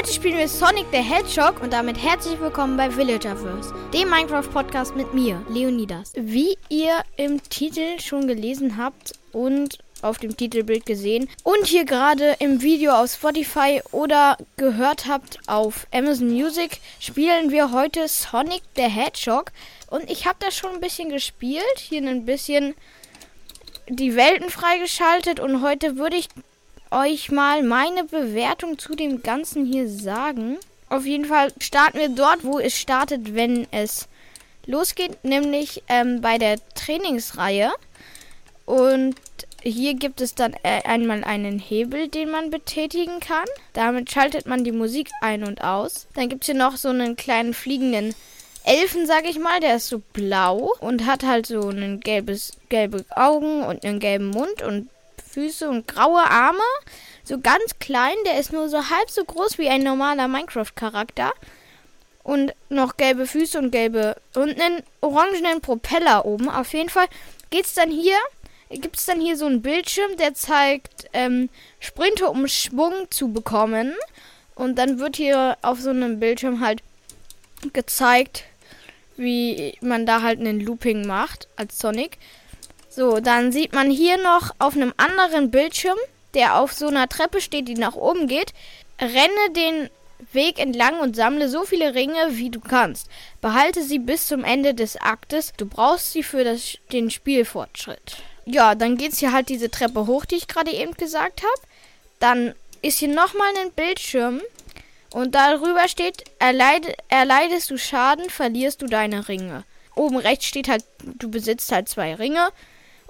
Heute spielen wir Sonic the Hedgehog und damit herzlich willkommen bei Villagerverse, dem Minecraft-Podcast mit mir, Leonidas. Wie ihr im Titel schon gelesen habt und auf dem Titelbild gesehen und hier gerade im Video auf Spotify oder gehört habt auf Amazon Music, spielen wir heute Sonic the Hedgehog. Und ich habe das schon ein bisschen gespielt, hier ein bisschen die Welten freigeschaltet und heute würde ich euch mal meine Bewertung zu dem Ganzen hier sagen. Auf jeden Fall starten wir dort, wo es startet, wenn es losgeht, nämlich ähm, bei der Trainingsreihe. Und hier gibt es dann äh, einmal einen Hebel, den man betätigen kann. Damit schaltet man die Musik ein und aus. Dann gibt es hier noch so einen kleinen fliegenden Elfen, sag ich mal. Der ist so blau und hat halt so ein gelbes, gelbe Augen und einen gelben Mund und Füße und graue Arme. So ganz klein. Der ist nur so halb so groß wie ein normaler Minecraft-Charakter. Und noch gelbe Füße und gelbe und einen orangenen Propeller oben. Auf jeden Fall geht's dann hier gibt es dann hier so einen Bildschirm, der zeigt ähm, Sprinte, um Schwung zu bekommen. Und dann wird hier auf so einem Bildschirm halt gezeigt, wie man da halt einen Looping macht als Sonic. So, dann sieht man hier noch auf einem anderen Bildschirm, der auf so einer Treppe steht, die nach oben geht, renne den Weg entlang und sammle so viele Ringe, wie du kannst. Behalte sie bis zum Ende des Aktes. Du brauchst sie für das, den Spielfortschritt. Ja, dann geht's hier halt diese Treppe hoch, die ich gerade eben gesagt habe. Dann ist hier nochmal ein Bildschirm. Und darüber steht, erleid, erleidest du Schaden, verlierst du deine Ringe. Oben rechts steht halt, du besitzt halt zwei Ringe.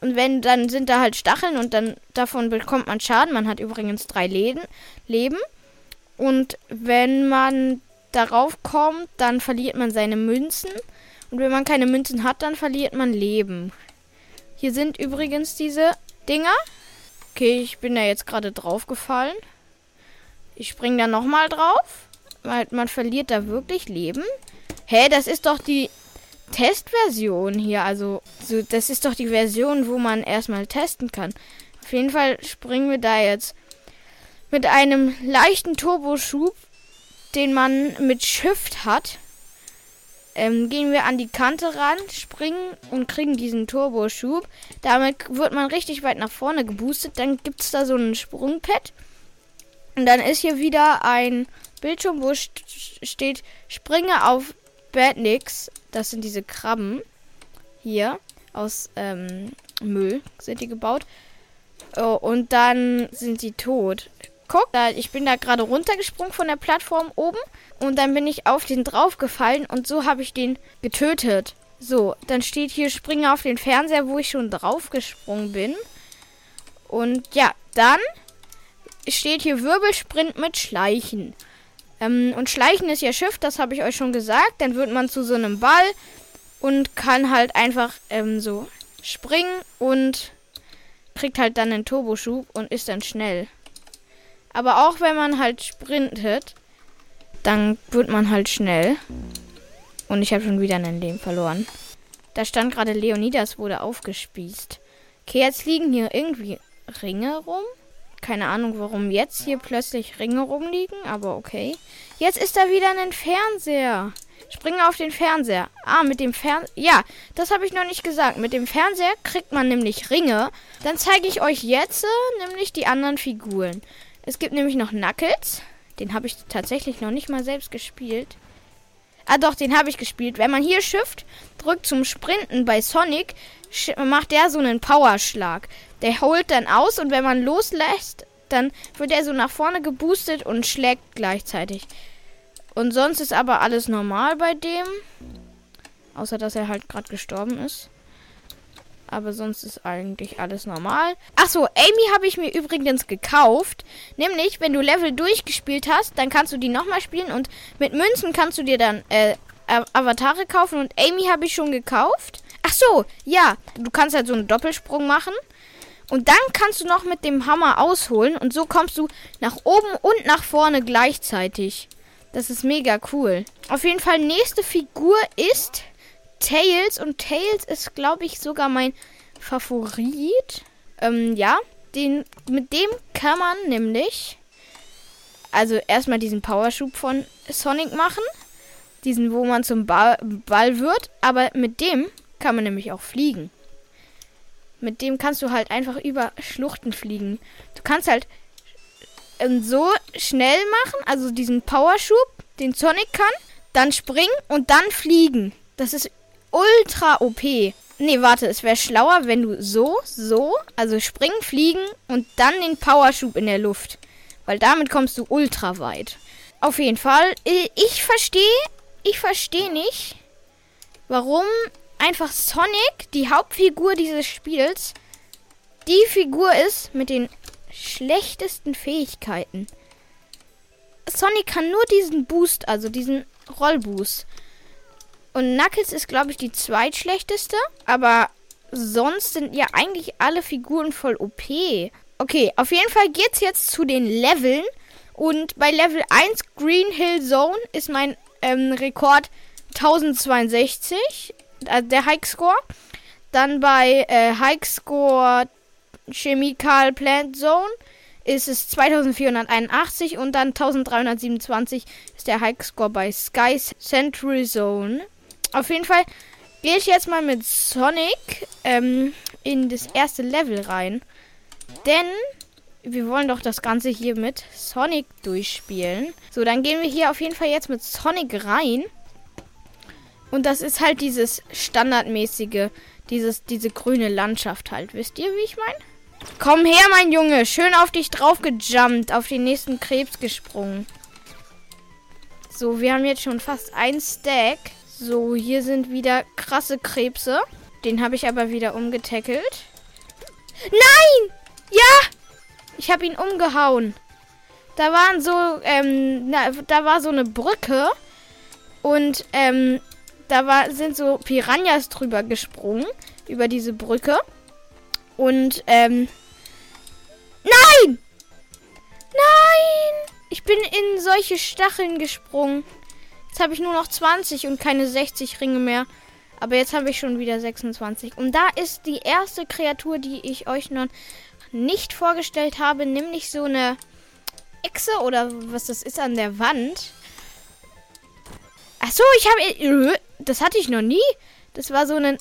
Und wenn, dann sind da halt Stacheln und dann davon bekommt man Schaden. Man hat übrigens drei Läden, Leben. Und wenn man darauf kommt, dann verliert man seine Münzen. Und wenn man keine Münzen hat, dann verliert man Leben. Hier sind übrigens diese Dinger. Okay, ich bin da jetzt gerade draufgefallen. Ich springe da nochmal drauf. Weil man verliert da wirklich Leben. Hä, das ist doch die Testversion hier. Also, so, das ist doch die Version, wo man erstmal testen kann. Auf jeden Fall springen wir da jetzt mit einem leichten Turboschub, den man mit Shift hat ähm, gehen wir an die Kante ran, springen und kriegen diesen Turboschub. Damit wird man richtig weit nach vorne geboostet. Dann gibt es da so ein Sprungpad. Und dann ist hier wieder ein Bildschirm, wo st steht, springe auf Badniks. Das sind diese Krabben. Hier aus ähm, Müll sind die gebaut. Oh, und dann sind sie tot guck, da, ich bin da gerade runtergesprungen von der Plattform oben und dann bin ich auf den draufgefallen und so habe ich den getötet. So, dann steht hier springe auf den Fernseher, wo ich schon draufgesprungen bin. Und ja, dann steht hier Wirbelsprint mit Schleichen. Ähm, und Schleichen ist ja Schiff, das habe ich euch schon gesagt. Dann wird man zu so einem Ball und kann halt einfach ähm, so springen und kriegt halt dann einen Turboschub und ist dann schnell. Aber auch wenn man halt sprintet, dann wird man halt schnell. Und ich habe schon wieder ein Leben verloren. Da stand gerade Leonidas wurde aufgespießt. Okay, jetzt liegen hier irgendwie Ringe rum. Keine Ahnung, warum jetzt hier plötzlich Ringe rumliegen, aber okay. Jetzt ist da wieder ein Fernseher. Springe auf den Fernseher. Ah, mit dem Fernseher. Ja, das habe ich noch nicht gesagt. Mit dem Fernseher kriegt man nämlich Ringe. Dann zeige ich euch jetzt äh, nämlich die anderen Figuren. Es gibt nämlich noch Knuckles. Den habe ich tatsächlich noch nicht mal selbst gespielt. Ah doch, den habe ich gespielt. Wenn man hier Shift drückt zum Sprinten bei Sonic, macht der so einen Powerschlag. Der holt dann aus und wenn man loslässt, dann wird er so nach vorne geboostet und schlägt gleichzeitig. Und sonst ist aber alles normal bei dem. Außer dass er halt gerade gestorben ist. Aber sonst ist eigentlich alles normal. Achso, Amy habe ich mir übrigens gekauft. Nämlich, wenn du Level durchgespielt hast, dann kannst du die nochmal spielen. Und mit Münzen kannst du dir dann äh, Avatare kaufen. Und Amy habe ich schon gekauft. So, ja. Du kannst halt so einen Doppelsprung machen. Und dann kannst du noch mit dem Hammer ausholen. Und so kommst du nach oben und nach vorne gleichzeitig. Das ist mega cool. Auf jeden Fall, nächste Figur ist Tails und Tails ist, glaube ich, sogar mein Favorit. Ähm, ja, den, mit dem kann man nämlich also erstmal diesen Powerschub von Sonic machen. Diesen, wo man zum Ball, Ball wird. Aber mit dem kann man nämlich auch fliegen. Mit dem kannst du halt einfach über Schluchten fliegen. Du kannst halt so schnell machen, also diesen Powerschub, den Sonic kann, dann springen und dann fliegen. Das ist ultra OP. Nee, warte, es wäre schlauer, wenn du so, so, also springen, fliegen und dann den Powerschub in der Luft. Weil damit kommst du ultra weit. Auf jeden Fall, äh, ich verstehe, ich verstehe nicht, warum einfach Sonic, die Hauptfigur dieses Spiels, die Figur ist mit den schlechtesten Fähigkeiten. Sonic kann nur diesen Boost, also diesen Rollboost. Und Knuckles ist, glaube ich, die zweitschlechteste. Aber sonst sind ja eigentlich alle Figuren voll OP. Okay, auf jeden Fall geht's jetzt zu den Leveln. Und bei Level 1 Green Hill Zone ist mein ähm, Rekord 1062, also der High Score. Dann bei äh, High Score Chemical Plant Zone ist es 2481 und dann 1327 ist der High Score bei Sky Century Zone. Auf jeden Fall gehe ich jetzt mal mit Sonic ähm, in das erste Level rein. Denn wir wollen doch das Ganze hier mit Sonic durchspielen. So, dann gehen wir hier auf jeden Fall jetzt mit Sonic rein. Und das ist halt dieses standardmäßige, dieses, diese grüne Landschaft halt. Wisst ihr, wie ich meine? Komm her, mein Junge. Schön auf dich drauf gejumpt, auf den nächsten Krebs gesprungen. So, wir haben jetzt schon fast ein Stack. So, hier sind wieder krasse Krebse. Den habe ich aber wieder umgetackelt. Nein! Ja! Ich habe ihn umgehauen. Da waren so, ähm, na, da war so eine Brücke. Und, ähm, da war, sind so Piranhas drüber gesprungen. Über diese Brücke. Und, ähm, nein! Nein! Ich bin in solche Stacheln gesprungen. Jetzt habe ich nur noch 20 und keine 60 Ringe mehr. Aber jetzt habe ich schon wieder 26. Und da ist die erste Kreatur, die ich euch noch nicht vorgestellt habe, nämlich so eine Echse oder was das ist an der Wand. Ach so, ich habe äh, das hatte ich noch nie. Das war so ein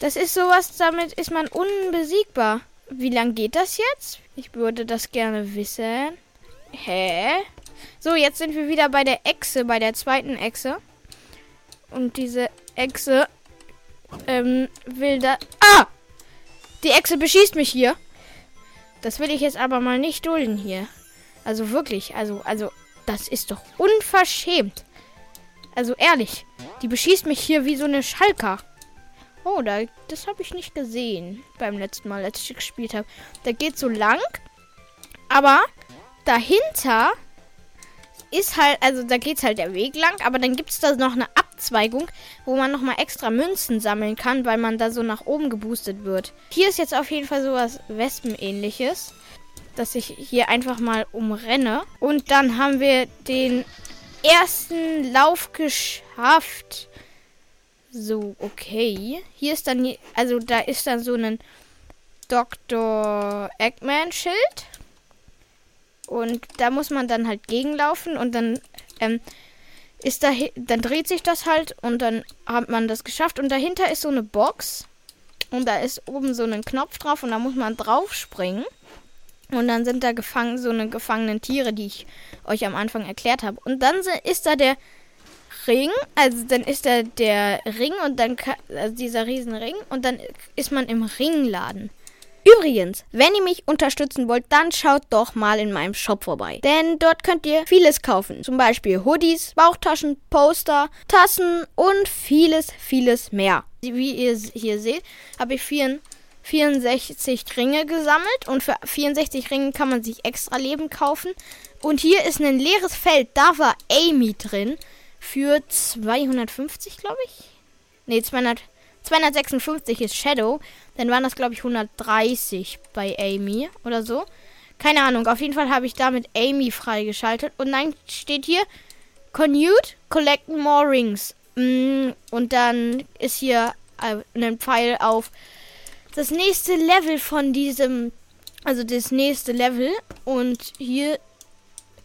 das ist sowas, damit ist man unbesiegbar. Wie lang geht das jetzt? Ich würde das gerne wissen. Hä? So, jetzt sind wir wieder bei der Echse, bei der zweiten Echse. Und diese Echse ähm, will da. Ah! Die Echse beschießt mich hier. Das will ich jetzt aber mal nicht dulden hier. Also wirklich, also, also, das ist doch unverschämt. Also ehrlich, die beschießt mich hier wie so eine Schalker. Oh, da, das habe ich nicht gesehen beim letzten Mal, als ich gespielt habe. Da geht so lang, aber dahinter ist halt, also da geht halt der Weg lang, aber dann gibt es da noch eine Abzweigung, wo man nochmal extra Münzen sammeln kann, weil man da so nach oben geboostet wird. Hier ist jetzt auf jeden Fall sowas Wespenähnliches, dass ich hier einfach mal umrenne. Und dann haben wir den ersten Lauf geschafft. So, okay. Hier ist dann, also da ist dann so ein Dr. Eggman-Schild. Und da muss man dann halt gegenlaufen und dann ähm, ist da, dann dreht sich das halt und dann hat man das geschafft. Und dahinter ist so eine Box und da ist oben so ein Knopf drauf und da muss man drauf springen. Und dann sind da gefangen so eine gefangenen Tiere, die ich euch am Anfang erklärt habe. Und dann ist da der Ring, also dann ist da der Ring und dann also dieser Riesenring und dann ist man im Ringladen. Übrigens, wenn ihr mich unterstützen wollt, dann schaut doch mal in meinem Shop vorbei. Denn dort könnt ihr vieles kaufen. Zum Beispiel Hoodies, Bauchtaschen, Poster, Tassen und vieles, vieles mehr. Wie ihr hier seht, habe ich 64 Ringe gesammelt und für 64 Ringe kann man sich extra Leben kaufen. Und hier ist ein leeres Feld, da war Amy drin für 250, glaube ich. Ne, 200. 256 ist Shadow. Dann waren das, glaube ich, 130 bei Amy oder so. Keine Ahnung. Auf jeden Fall habe ich damit Amy freigeschaltet. Und dann steht hier Conute, collect more rings. Mm, und dann ist hier äh, ein Pfeil auf das nächste Level von diesem. Also das nächste Level. Und hier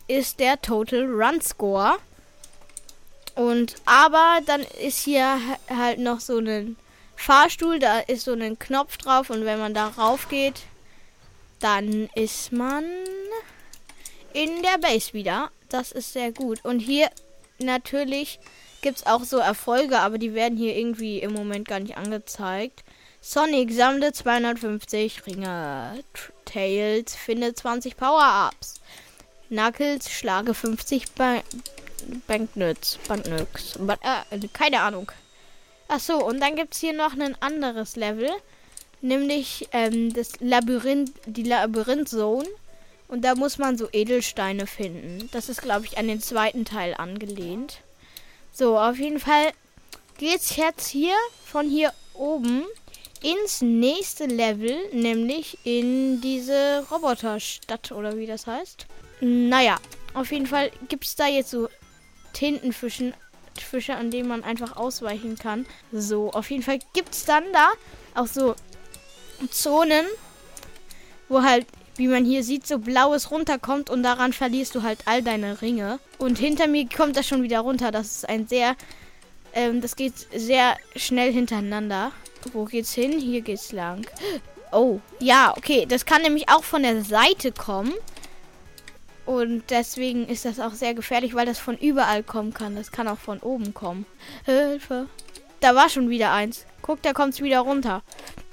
ist der Total Run Score. Und aber dann ist hier halt noch so ein Fahrstuhl, da ist so ein Knopf drauf und wenn man da rauf geht, dann ist man in der Base wieder. Das ist sehr gut. Und hier natürlich gibt es auch so Erfolge, aber die werden hier irgendwie im Moment gar nicht angezeigt. Sonic sammle 250 Ringe. Tails finde 20 Power-Ups. Knuckles schlage 50 ba Banknotes. Banknotes. Äh, keine Ahnung. Achso, und dann gibt es hier noch ein anderes Level. Nämlich ähm, das Labyrinth, die Labyrinth-Zone. Und da muss man so Edelsteine finden. Das ist, glaube ich, an den zweiten Teil angelehnt. So, auf jeden Fall geht's jetzt hier von hier oben ins nächste Level, nämlich in diese Roboterstadt oder wie das heißt. Naja, auf jeden Fall gibt es da jetzt so Tintenfischen, Fische, an denen man einfach ausweichen kann. So, auf jeden Fall gibt es dann da auch so Zonen, wo halt, wie man hier sieht, so blaues runterkommt und daran verlierst du halt all deine Ringe. Und hinter mir kommt das schon wieder runter. Das ist ein sehr, ähm, das geht sehr schnell hintereinander. Wo geht's hin? Hier geht's lang. Oh, ja, okay. Das kann nämlich auch von der Seite kommen. Und deswegen ist das auch sehr gefährlich, weil das von überall kommen kann. Das kann auch von oben kommen. Hilfe. Da war schon wieder eins. Guck, da kommt es wieder runter.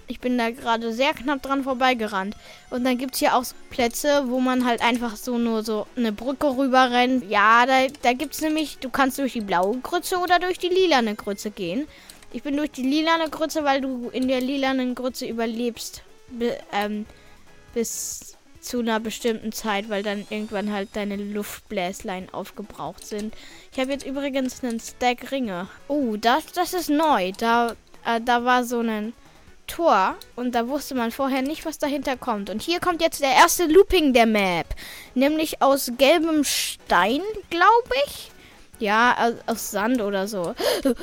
Ich bin da gerade sehr knapp dran vorbeigerannt. Und dann gibt es hier auch Plätze, wo man halt einfach so nur so eine Brücke rüber rennt. Ja, da, da gibt nämlich, du kannst durch die blaue Grütze oder durch die lilane Grütze gehen. Ich bin durch die lilane Grütze, weil du in der lilanen Grütze überlebst. Be, ähm, bis zu einer bestimmten Zeit, weil dann irgendwann halt deine Luftbläslein aufgebraucht sind. Ich habe jetzt übrigens einen Stack Ringe. Oh, das, das ist neu. Da, äh, da war so ein Tor und da wusste man vorher nicht, was dahinter kommt. Und hier kommt jetzt der erste Looping der Map. Nämlich aus gelbem Stein, glaube ich. Ja, aus, Sand oder so.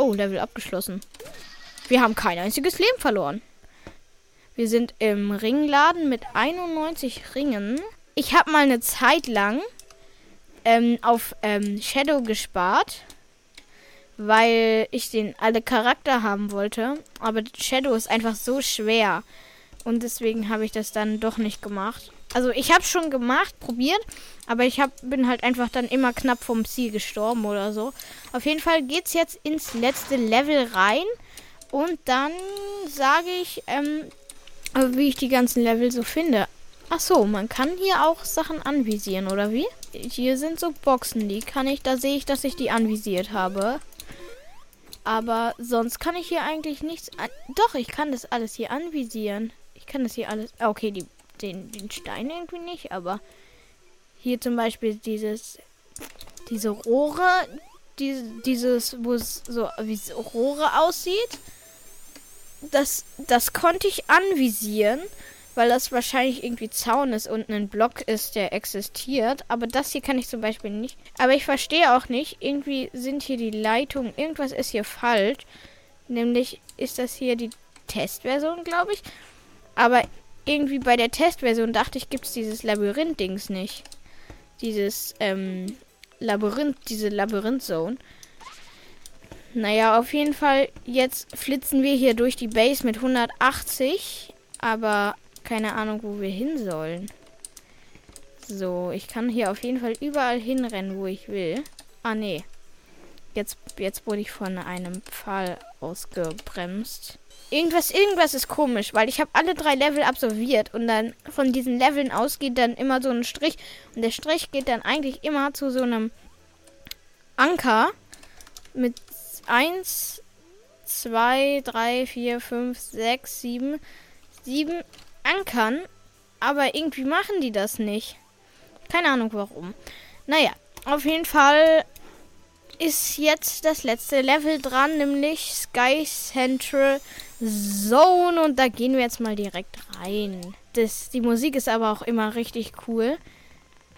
Oh, Level abgeschlossen. Wir haben kein einziges Leben verloren. Wir sind im Ringladen mit 91 Ringen. Ich habe mal eine Zeit lang ähm, auf ähm, Shadow gespart, weil ich den alle Charakter haben wollte. Aber Shadow ist einfach so schwer. Und deswegen habe ich das dann doch nicht gemacht. Also ich habe schon gemacht, probiert, aber ich hab, bin halt einfach dann immer knapp vom Ziel gestorben oder so. Auf jeden Fall geht es jetzt ins letzte Level rein. Und dann sage ich, ähm, wie ich die ganzen Level so finde. Ach so, man kann hier auch Sachen anvisieren, oder wie? Hier sind so Boxen, die kann ich, da sehe ich, dass ich die anvisiert habe. Aber sonst kann ich hier eigentlich nichts Doch, ich kann das alles hier anvisieren. Ich kann das hier alles. Okay, die, den, den Stein irgendwie nicht, aber hier zum Beispiel dieses. Diese Rohre, die, dieses, wo es so wie Rohre aussieht das, das konnte ich anvisieren, weil das wahrscheinlich irgendwie Zaun ist und ein Block ist, der existiert. Aber das hier kann ich zum Beispiel nicht. Aber ich verstehe auch nicht, irgendwie sind hier die Leitungen, irgendwas ist hier falsch. Nämlich ist das hier die Testversion, glaube ich. Aber irgendwie bei der Testversion dachte ich, gibt es dieses Labyrinth-Dings nicht. Dieses, ähm, Labyrinth, diese Labyrinth-Zone. Naja, auf jeden Fall, jetzt flitzen wir hier durch die Base mit 180. Aber keine Ahnung, wo wir hin sollen. So, ich kann hier auf jeden Fall überall hinrennen, wo ich will. Ah, nee. Jetzt, jetzt wurde ich von einem Pfahl ausgebremst. Irgendwas, irgendwas ist komisch, weil ich habe alle drei Level absolviert und dann von diesen Leveln aus geht dann immer so ein Strich und der Strich geht dann eigentlich immer zu so einem Anker mit 1, 2, 3, 4, 5, 6, 7, 7 Ankern. Aber irgendwie machen die das nicht. Keine Ahnung warum. Naja, auf jeden Fall ist jetzt das letzte Level dran, nämlich Sky Central Zone. Und da gehen wir jetzt mal direkt rein. Das, die Musik ist aber auch immer richtig cool.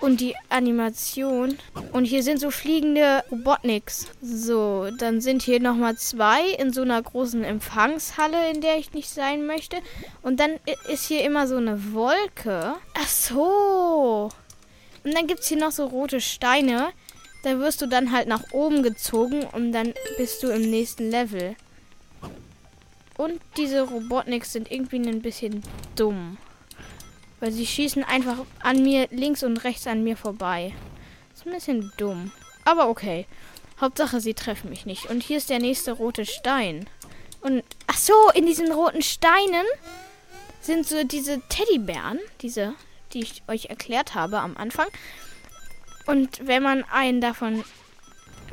Und die Animation. Und hier sind so fliegende Robotniks. So, dann sind hier nochmal zwei in so einer großen Empfangshalle, in der ich nicht sein möchte. Und dann ist hier immer so eine Wolke. Ach so. Und dann gibt es hier noch so rote Steine. Da wirst du dann halt nach oben gezogen und dann bist du im nächsten Level. Und diese Robotniks sind irgendwie ein bisschen dumm. Weil sie schießen einfach an mir links und rechts an mir vorbei. Ist ein bisschen dumm. Aber okay. Hauptsache, sie treffen mich nicht. Und hier ist der nächste rote Stein. Und ach so, in diesen roten Steinen sind so diese Teddybären, diese, die ich euch erklärt habe am Anfang. Und wenn man einen davon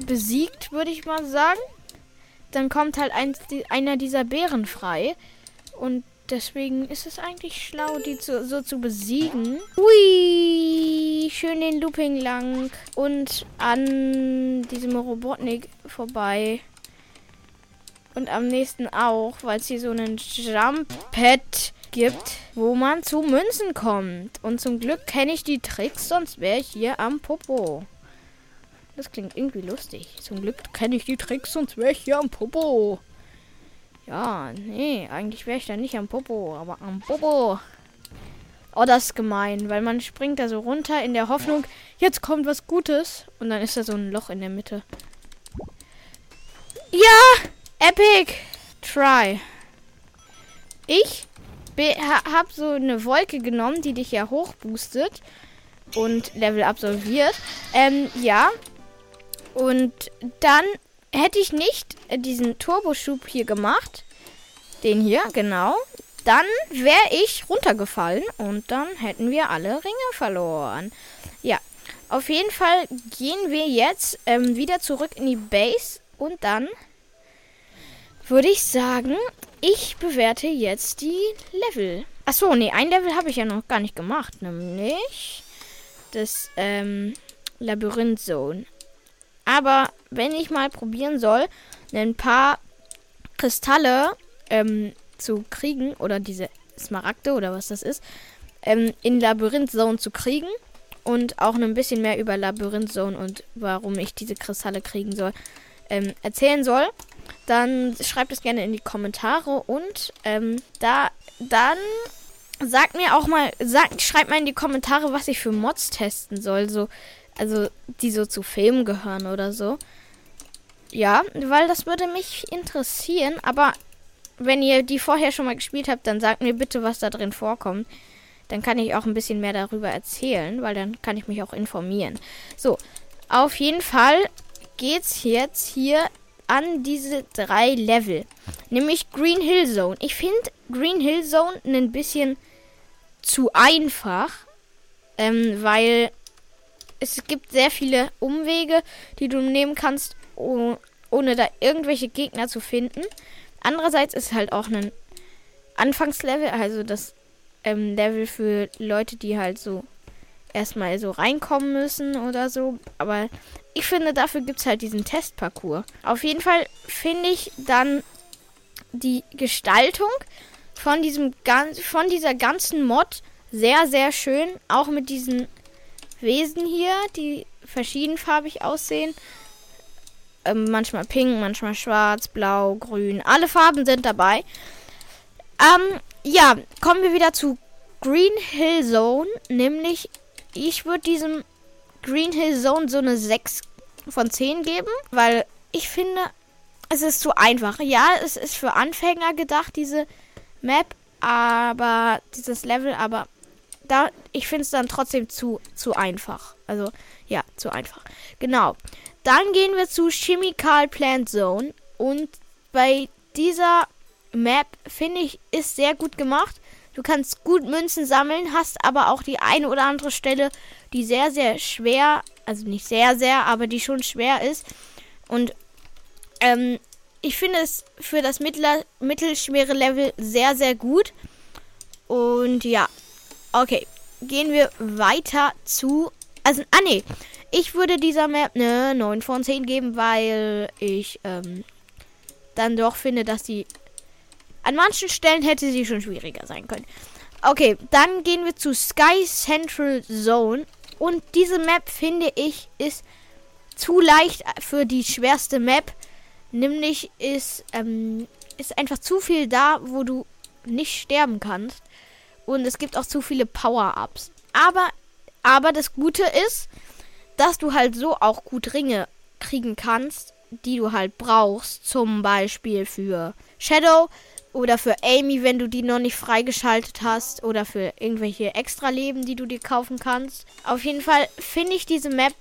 besiegt, würde ich mal sagen, dann kommt halt ein, einer dieser Bären frei. Und deswegen ist es eigentlich schlau, die zu, so zu besiegen. Ui, schön den Looping lang und an diesem Robotnik vorbei. Und am nächsten auch, weil es hier so einen Jump-Pad gibt, wo man zu Münzen kommt. Und zum Glück kenne ich die Tricks, sonst wäre ich hier am Popo. Das klingt irgendwie lustig. Zum Glück kenne ich die Tricks, sonst wäre ich hier am Popo. Ja, nee, eigentlich wäre ich da nicht am Popo, aber am Popo. Oh, das ist gemein, weil man springt da so runter in der Hoffnung, jetzt kommt was Gutes. Und dann ist da so ein Loch in der Mitte. Ja! Epic! Try. Ich habe so eine Wolke genommen, die dich ja hochboostet und Level absolviert. Ähm, ja, und dann hätte ich nicht äh, diesen Turboschub hier gemacht, den hier, genau, dann wäre ich runtergefallen und dann hätten wir alle Ringe verloren. Ja, auf jeden Fall gehen wir jetzt ähm, wieder zurück in die Base und dann würde ich sagen, ich bewerte jetzt die Level. Achso, nee, ein Level habe ich ja noch gar nicht gemacht, nämlich das ähm, Labyrinth Zone. Aber wenn ich mal probieren soll, ein paar Kristalle ähm, zu kriegen, oder diese Smaragde oder was das ist, ähm, in Labyrinth Zone zu kriegen und auch ein bisschen mehr über Labyrinth Zone und warum ich diese Kristalle kriegen soll, ähm, erzählen soll, dann schreibt es gerne in die Kommentare und ähm, da dann sagt mir auch mal, sagt, schreibt mal in die Kommentare, was ich für Mods testen soll, so also die so zu Filmen gehören oder so. Ja, weil das würde mich interessieren, aber wenn ihr die vorher schon mal gespielt habt, dann sagt mir bitte, was da drin vorkommt. Dann kann ich auch ein bisschen mehr darüber erzählen, weil dann kann ich mich auch informieren. So, auf jeden Fall geht's jetzt hier an diese drei Level. Nämlich Green Hill Zone. Ich finde Green Hill Zone ein bisschen zu einfach, ähm, weil es gibt sehr viele Umwege, die du nehmen kannst, ohne da irgendwelche Gegner zu finden. Andererseits ist halt auch ein Anfangslevel, also das ähm, Level für Leute, die halt so erstmal so reinkommen müssen oder so. Aber ich finde, dafür gibt es halt diesen Testparcours. Auf jeden Fall finde ich dann die Gestaltung von diesem von dieser ganzen Mod sehr, sehr schön. Auch mit diesen Wesen hier, die verschiedenfarbig aussehen. Ähm, manchmal pink, manchmal schwarz, blau, grün. Alle Farben sind dabei. Ähm, ja, kommen wir wieder zu Green Hill Zone. Nämlich, ich würde diesem Green Hill Zone so eine 6 von 10 geben, weil ich finde, es ist zu einfach. Ja, es ist für Anfänger gedacht, diese Map, aber dieses Level, aber da, ich finde es dann trotzdem zu, zu einfach. Also, ja, zu einfach. Genau. Dann gehen wir zu Chemical Plant Zone. Und bei dieser Map, finde ich, ist sehr gut gemacht. Du kannst gut Münzen sammeln, hast aber auch die eine oder andere Stelle, die sehr, sehr schwer, also nicht sehr, sehr, aber die schon schwer ist. Und ähm, ich finde es für das mittler, mittelschwere Level sehr, sehr gut. Und ja, Okay, gehen wir weiter zu. Also, ah nee. Ich würde dieser Map eine 9 von 10 geben, weil ich ähm, dann doch finde, dass sie an manchen Stellen hätte sie schon schwieriger sein können. Okay, dann gehen wir zu Sky Central Zone. Und diese Map, finde ich, ist zu leicht für die schwerste Map. Nämlich ist, ähm, ist einfach zu viel da, wo du nicht sterben kannst. Und es gibt auch zu viele Power-Ups. Aber Aber das Gute ist, dass du halt so auch gut Ringe kriegen kannst, die du halt brauchst. Zum Beispiel für Shadow oder für Amy, wenn du die noch nicht freigeschaltet hast. Oder für irgendwelche Extra-Leben, die du dir kaufen kannst. Auf jeden Fall finde ich diese Map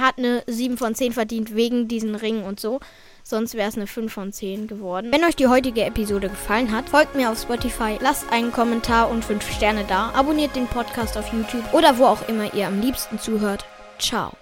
hat eine 7 von 10 verdient wegen diesen Ringen und so. Sonst wäre es eine 5 von 10 geworden. Wenn euch die heutige Episode gefallen hat, folgt mir auf Spotify, lasst einen Kommentar und 5 Sterne da, abonniert den Podcast auf YouTube oder wo auch immer ihr am liebsten zuhört. Ciao.